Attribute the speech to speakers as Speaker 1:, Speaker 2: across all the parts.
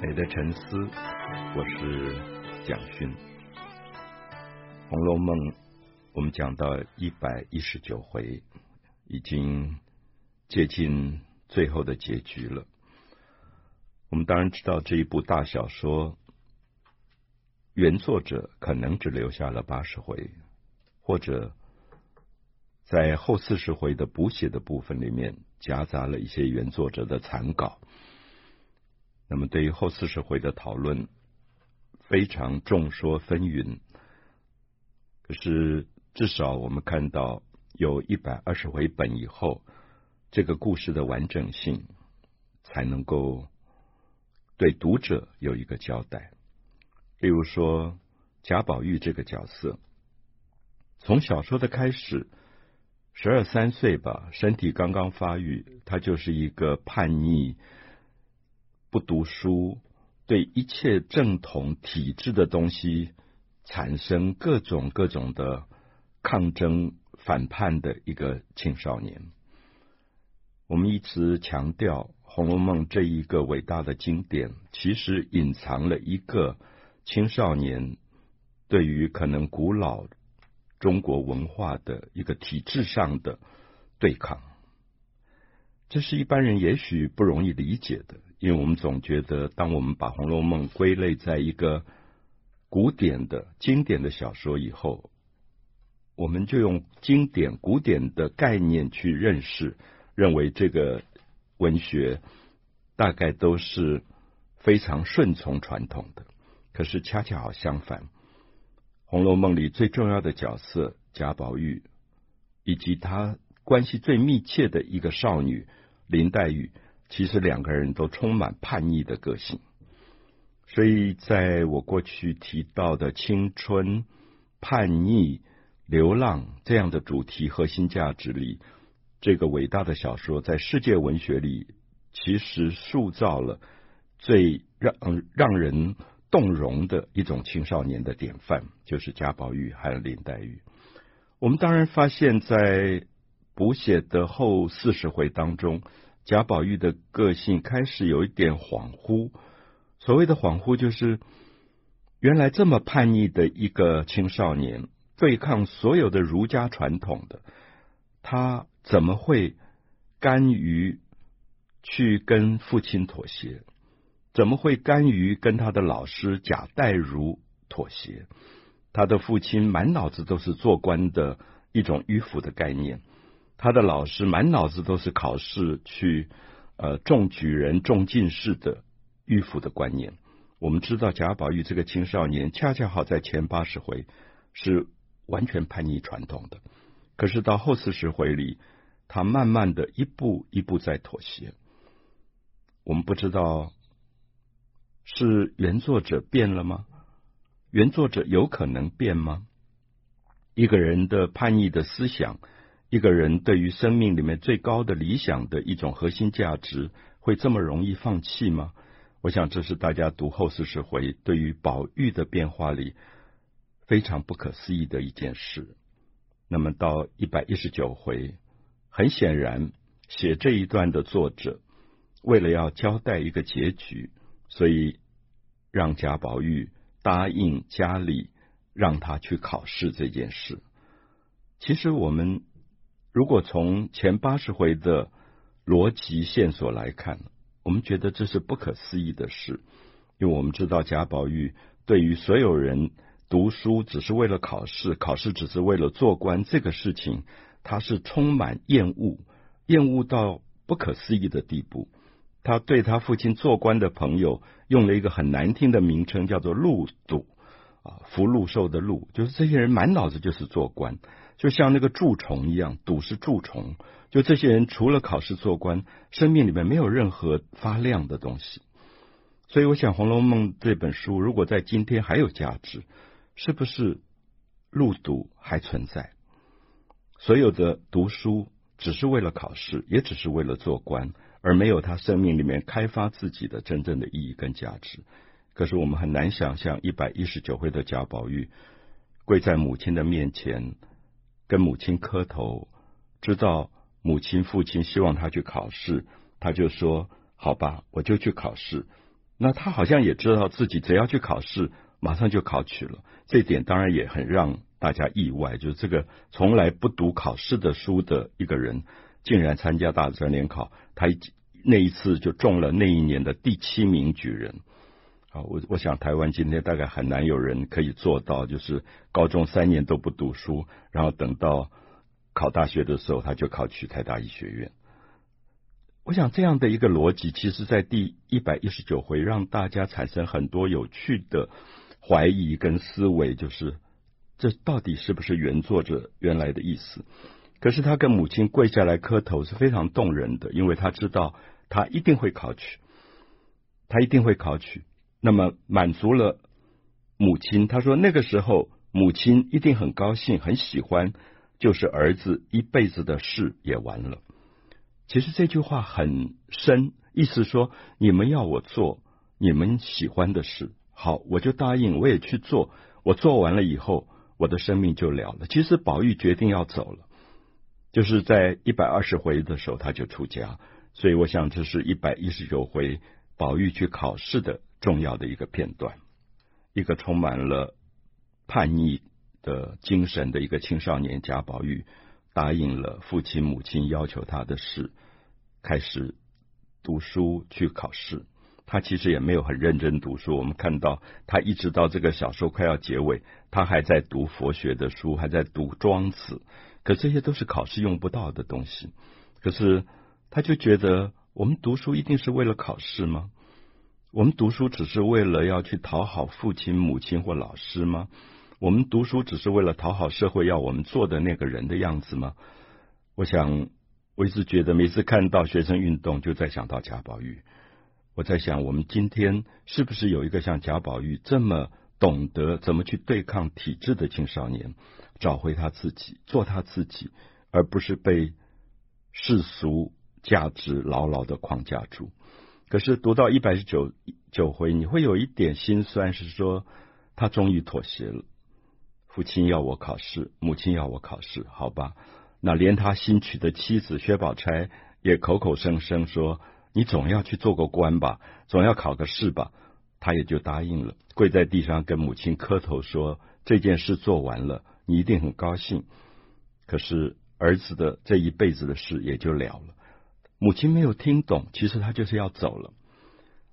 Speaker 1: 美的沉思，我是蒋勋。《红楼梦》，我们讲到一百一十九回，已经接近最后的结局了。我们当然知道这一部大小说，原作者可能只留下了八十回，或者在后四十回的补写的部分里面夹杂了一些原作者的残稿。那么，对于后四十回的讨论，非常众说纷纭。可是，至少我们看到有一百二十回本以后，这个故事的完整性才能够对读者有一个交代。例如说，贾宝玉这个角色，从小说的开始，十二三岁吧，身体刚刚发育，他就是一个叛逆。不读书，对一切正统体制的东西产生各种各种的抗争反叛的一个青少年。我们一直强调《红楼梦》这一个伟大的经典，其实隐藏了一个青少年对于可能古老中国文化的一个体制上的对抗。这是一般人也许不容易理解的。因为我们总觉得，当我们把《红楼梦》归类在一个古典的、经典的小说以后，我们就用经典、古典的概念去认识，认为这个文学大概都是非常顺从传统的。可是恰恰好相反，《红楼梦》里最重要的角色贾宝玉，以及他关系最密切的一个少女林黛玉。其实两个人都充满叛逆的个性，所以在我过去提到的青春、叛逆、流浪这样的主题核心价值里，这个伟大的小说在世界文学里其实塑造了最让让人动容的一种青少年的典范，就是贾宝玉还有林黛玉。我们当然发现，在补写的后四十回当中。贾宝玉的个性开始有一点恍惚，所谓的恍惚，就是原来这么叛逆的一个青少年，对抗所有的儒家传统的，他怎么会甘于去跟父亲妥协？怎么会甘于跟他的老师贾代儒妥协？他的父亲满脑子都是做官的一种迂腐的概念。他的老师满脑子都是考试去呃中举人、中进士的迂腐的观念。我们知道贾宝玉这个青少年，恰恰好在前八十回是完全叛逆传统的，可是到后四十回里，他慢慢的一步一步在妥协。我们不知道是原作者变了吗？原作者有可能变吗？一个人的叛逆的思想。一个人对于生命里面最高的理想的一种核心价值，会这么容易放弃吗？我想这是大家读后四十回对于宝玉的变化里非常不可思议的一件事。那么到一百一十九回，很显然写这一段的作者为了要交代一个结局，所以让贾宝玉答应家里让他去考试这件事。其实我们。如果从前八十回的逻辑线索来看，我们觉得这是不可思议的事，因为我们知道贾宝玉对于所有人读书只是为了考试，考试只是为了做官这个事情，他是充满厌恶，厌恶到不可思议的地步。他对他父亲做官的朋友用了一个很难听的名称，叫做“芦笃”，啊，福禄寿的禄，就是这些人满脑子就是做官。就像那个蛀虫一样，赌是蛀虫。就这些人除了考试做官，生命里面没有任何发亮的东西。所以，我想《红楼梦》这本书如果在今天还有价值，是不是芦笃还存在？所有的读书只是为了考试，也只是为了做官，而没有他生命里面开发自己的真正的意义跟价值。可是我们很难想象，一百一十九回的贾宝玉跪在母亲的面前。跟母亲磕头，知道母亲、父亲希望他去考试，他就说：“好吧，我就去考试。”那他好像也知道自己只要去考试，马上就考取了。这点当然也很让大家意外，就是这个从来不读考试的书的一个人，竟然参加大专联考，他那一次就中了那一年的第七名举人。啊，我我想台湾今天大概很难有人可以做到，就是高中三年都不读书，然后等到考大学的时候，他就考取台大医学院。我想这样的一个逻辑，其实在第一百一十九回让大家产生很多有趣的怀疑跟思维，就是这到底是不是原作者原来的意思？可是他跟母亲跪下来磕头是非常动人的，因为他知道他一定会考取，他一定会考取。那么满足了母亲，他说那个时候母亲一定很高兴，很喜欢，就是儿子一辈子的事也完了。其实这句话很深，意思说你们要我做你们喜欢的事，好，我就答应，我也去做。我做完了以后，我的生命就了了。其实宝玉决定要走了，就是在一百二十回的时候他就出家，所以我想这是一百一十九回宝玉去考试的重要的一个片段，一个充满了叛逆的精神的一个青少年贾宝玉。答应了父亲母亲要求他的事，开始读书去考试。他其实也没有很认真读书。我们看到他一直到这个小说快要结尾，他还在读佛学的书，还在读《庄子》。可这些都是考试用不到的东西。可是他就觉得，我们读书一定是为了考试吗？我们读书只是为了要去讨好父亲、母亲或老师吗？我们读书只是为了讨好社会要我们做的那个人的样子吗？我想，我一直觉得，每次看到学生运动，就在想到贾宝玉。我在想，我们今天是不是有一个像贾宝玉这么懂得怎么去对抗体制的青少年，找回他自己，做他自己，而不是被世俗价值牢牢的框架住。可是读到一百九九回，你会有一点心酸，是说他终于妥协了。父亲要我考试，母亲要我考试，好吧？那连他新娶的妻子薛宝钗也口口声声说：“你总要去做个官吧，总要考个试吧。”他也就答应了，跪在地上跟母亲磕头说：“这件事做完了，你一定很高兴。”可是儿子的这一辈子的事也就了了。母亲没有听懂，其实他就是要走了。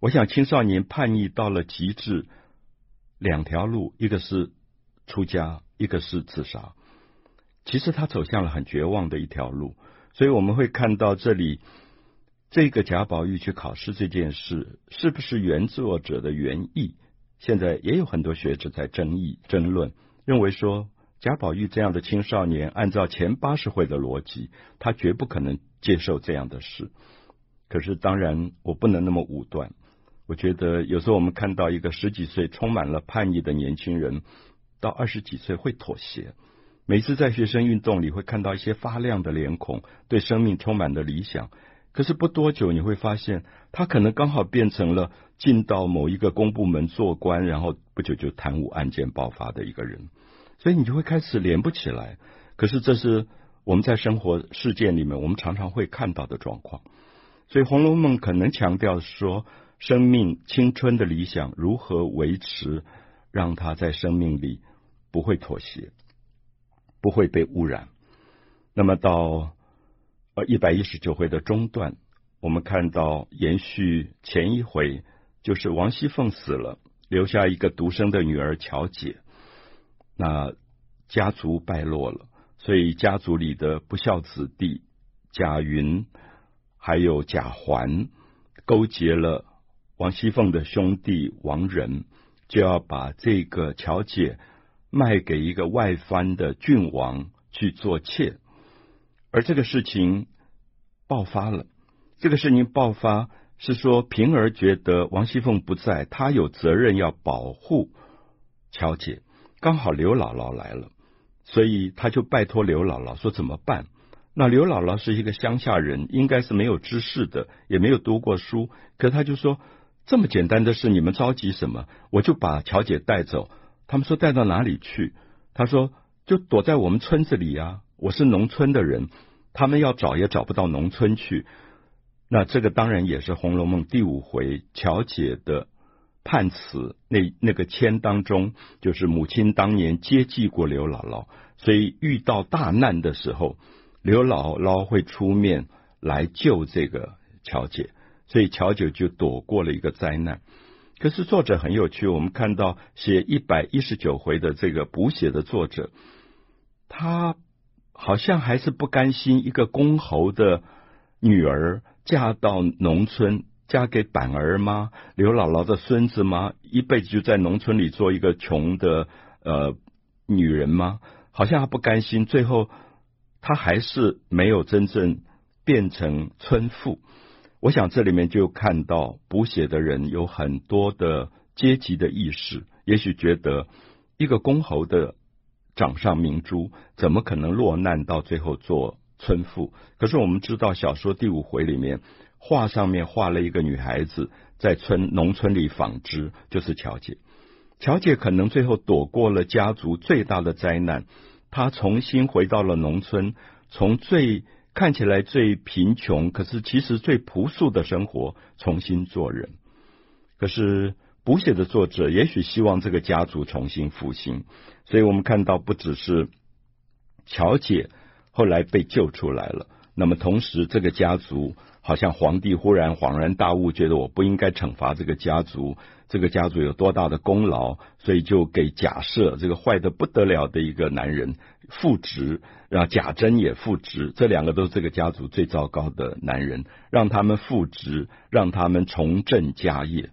Speaker 1: 我想青少年叛逆到了极致，两条路，一个是。出家，一个是自杀，其实他走向了很绝望的一条路，所以我们会看到这里这个贾宝玉去考试这件事，是不是原作者的原意？现在也有很多学者在争议争论，认为说贾宝玉这样的青少年，按照前八十回的逻辑，他绝不可能接受这样的事。可是当然，我不能那么武断。我觉得有时候我们看到一个十几岁充满了叛逆的年轻人。到二十几岁会妥协，每次在学生运动里会看到一些发亮的脸孔，对生命充满的理想。可是不多久你会发现，他可能刚好变成了进到某一个公部门做官，然后不久就贪污案件爆发的一个人。所以你就会开始连不起来。可是这是我们在生活事件里面我们常常会看到的状况。所以《红楼梦》可能强调说，生命青春的理想如何维持，让他在生命里。不会妥协，不会被污染。那么到呃一百一十九回的中段，我们看到延续前一回，就是王熙凤死了，留下一个独生的女儿巧姐。那家族败落了，所以家族里的不孝子弟贾云还有贾环勾结了王熙凤的兄弟王仁，就要把这个巧姐。卖给一个外藩的郡王去做妾，而这个事情爆发了。这个事情爆发是说，平儿觉得王熙凤不在，她有责任要保护巧姐。刚好刘姥姥来了，所以她就拜托刘姥姥说怎么办？那刘姥姥是一个乡下人，应该是没有知识的，也没有读过书。可她就说这么简单的事，你们着急什么？我就把巧姐带走。他们说带到哪里去？她说就躲在我们村子里呀。我是农村的人，他们要找也找不到农村去。那这个当然也是《红楼梦》第五回乔姐的判词那那个签当中，就是母亲当年接济过刘姥姥，所以遇到大难的时候，刘姥姥会出面来救这个乔姐，所以乔姐就躲过了一个灾难。可是作者很有趣，我们看到写一百一十九回的这个补写的作者，他好像还是不甘心一个公侯的女儿嫁到农村，嫁给板儿吗？刘姥姥的孙子吗？一辈子就在农村里做一个穷的呃女人吗？好像他不甘心，最后他还是没有真正变成村妇。我想这里面就看到补写的人有很多的阶级的意识，也许觉得一个公侯的掌上明珠怎么可能落难到最后做村妇？可是我们知道小说第五回里面画上面画了一个女孩子在村农村里纺织，就是乔姐。乔姐可能最后躲过了家族最大的灾难，她重新回到了农村，从最。看起来最贫穷，可是其实最朴素的生活，重新做人。可是补写的作者也许希望这个家族重新复兴，所以我们看到不只是乔姐后来被救出来了，那么同时这个家族。好像皇帝忽然恍然大悟，觉得我不应该惩罚这个家族，这个家族有多大的功劳，所以就给假设这个坏的不得了的一个男人复职，让贾珍也复职，这两个都是这个家族最糟糕的男人，让他们复职，让他们重振家业。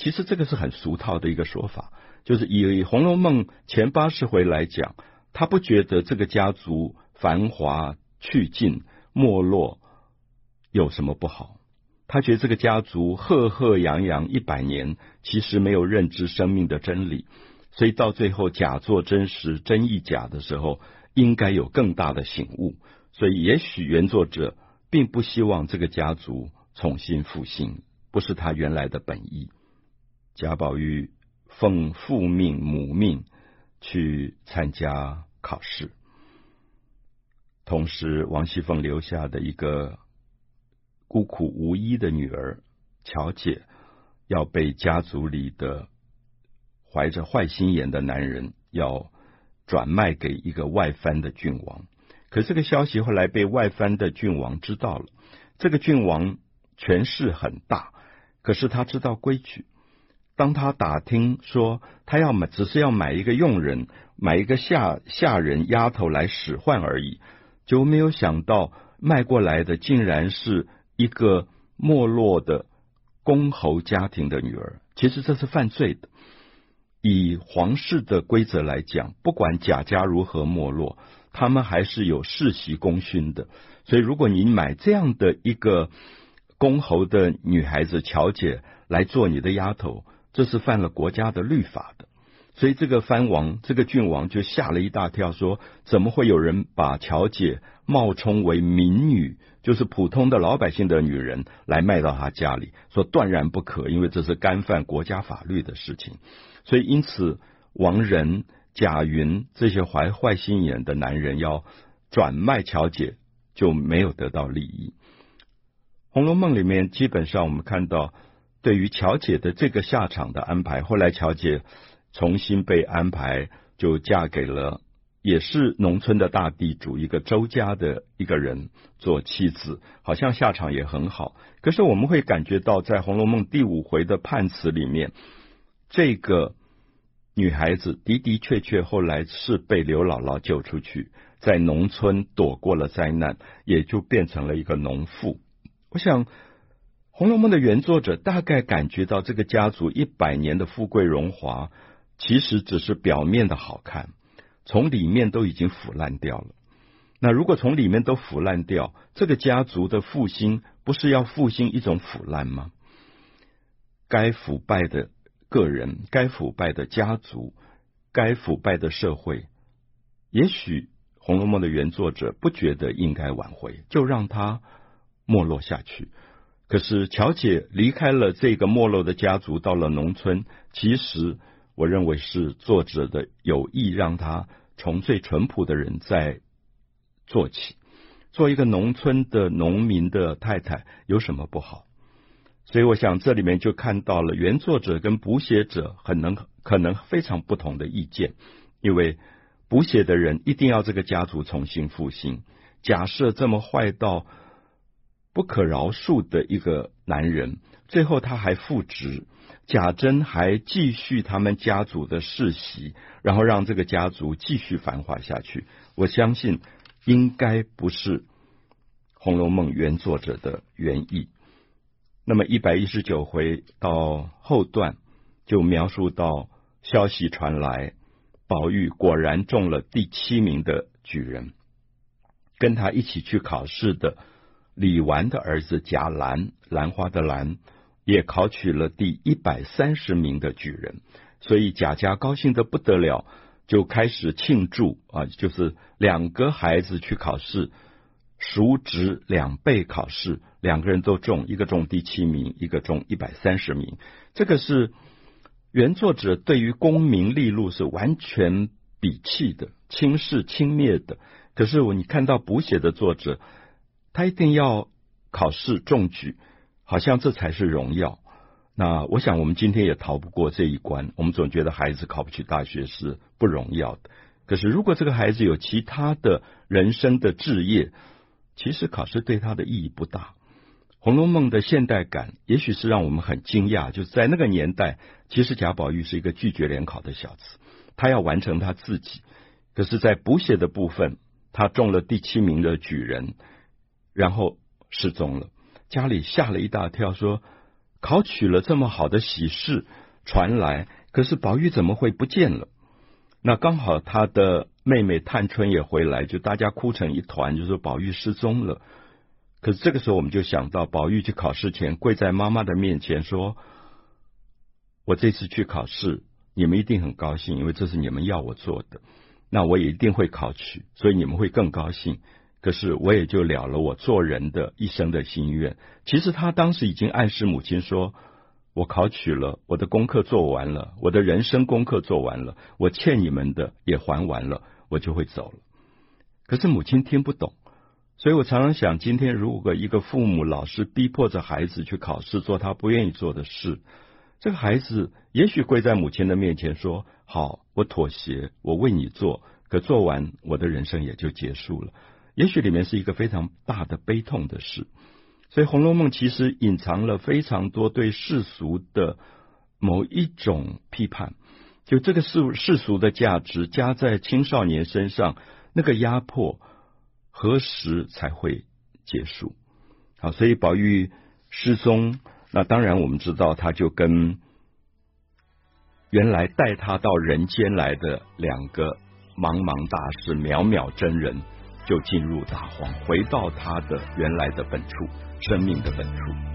Speaker 1: 其实这个是很俗套的一个说法，就是以《红楼梦》前八十回来讲，他不觉得这个家族繁华去尽，没落。有什么不好？他觉得这个家族赫赫扬扬一百年，其实没有认知生命的真理，所以到最后假作真实，真亦假的时候，应该有更大的醒悟。所以，也许原作者并不希望这个家族重新复兴，不是他原来的本意。贾宝玉奉父命母命去参加考试，同时王熙凤留下的一个。孤苦无依的女儿乔姐要被家族里的怀着坏心眼的男人要转卖给一个外藩的郡王，可这个消息后来被外藩的郡王知道了。这个郡王权势很大，可是他知道规矩。当他打听说他要买，只是要买一个佣人，买一个下下人丫头来使唤而已，就没有想到卖过来的竟然是。一个没落的公侯家庭的女儿，其实这是犯罪的。以皇室的规则来讲，不管贾家如何没落，他们还是有世袭功勋的。所以，如果你买这样的一个公侯的女孩子乔姐来做你的丫头，这是犯了国家的律法的。所以，这个藩王、这个郡王就吓了一大跳，说：怎么会有人把巧姐冒充为民女？就是普通的老百姓的女人来卖到他家里，说断然不可，因为这是干犯国家法律的事情。所以因此，王仁、贾云这些怀坏心眼的男人要转卖巧姐，就没有得到利益。《红楼梦》里面基本上我们看到，对于乔姐的这个下场的安排，后来乔姐重新被安排，就嫁给了。也是农村的大地主，一个周家的一个人做妻子，好像下场也很好。可是我们会感觉到，在《红楼梦》第五回的判词里面，这个女孩子的的确确后来是被刘姥姥救出去，在农村躲过了灾难，也就变成了一个农妇。我想，《红楼梦》的原作者大概感觉到，这个家族一百年的富贵荣华，其实只是表面的好看。从里面都已经腐烂掉了。那如果从里面都腐烂掉，这个家族的复兴不是要复兴一种腐烂吗？该腐败的个人，该腐败的家族，该腐败的社会，也许《红楼梦》的原作者不觉得应该挽回，就让它没落下去。可是乔姐离开了这个没落的家族，到了农村，其实我认为是作者的有意让她。从最淳朴的人在做起，做一个农村的农民的太太有什么不好？所以我想这里面就看到了原作者跟补写者很能可能非常不同的意见，因为补写的人一定要这个家族重新复兴。假设这么坏到不可饶恕的一个男人，最后他还复职，贾珍还继续他们家族的世袭，然后让这个家族继续繁华下去。我相信应该不是《红楼梦》原作者的原意。那么一百一十九回到后段就描述到消息传来，宝玉果然中了第七名的举人，跟他一起去考试的。李纨的儿子贾兰，兰花的兰，也考取了第一百三十名的举人，所以贾家高兴得不得了，就开始庆祝啊，就是两个孩子去考试，叔侄两倍考试，两个人都中，一个中第七名，一个中一百三十名。这个是原作者对于功名利禄是完全鄙弃的，轻视轻蔑的。可是我你看到补写的作者。他一定要考试中举，好像这才是荣耀。那我想，我们今天也逃不过这一关。我们总觉得孩子考不取大学是不荣耀的。可是，如果这个孩子有其他的人生的志业，其实考试对他的意义不大。《红楼梦》的现代感，也许是让我们很惊讶。就是在那个年代，其实贾宝玉是一个拒绝联考的小子，他要完成他自己。可是，在补写的部分，他中了第七名的举人。然后失踪了，家里吓了一大跳，说考取了这么好的喜事传来，可是宝玉怎么会不见了？那刚好他的妹妹探春也回来，就大家哭成一团，就说宝玉失踪了。可是这个时候我们就想到，宝玉去考试前跪在妈妈的面前说：“我这次去考试，你们一定很高兴，因为这是你们要我做的，那我也一定会考取，所以你们会更高兴。”可是我也就了了我做人的一生的心愿。其实他当时已经暗示母亲说：“我考取了，我的功课做完了，我的人生功课做完了，我欠你们的也还完了，我就会走了。”可是母亲听不懂，所以我常常想，今天如果一个父母老是逼迫着孩子去考试，做他不愿意做的事，这个孩子也许跪在母亲的面前说：“好，我妥协，我为你做。”可做完，我的人生也就结束了。也许里面是一个非常大的悲痛的事，所以《红楼梦》其实隐藏了非常多对世俗的某一种批判，就这个世世俗的价值加在青少年身上，那个压迫何时才会结束？好，所以宝玉失踪，那当然我们知道，他就跟原来带他到人间来的两个茫茫大师渺渺真人。就进入大荒，回到他的原来的本处，生命的本处。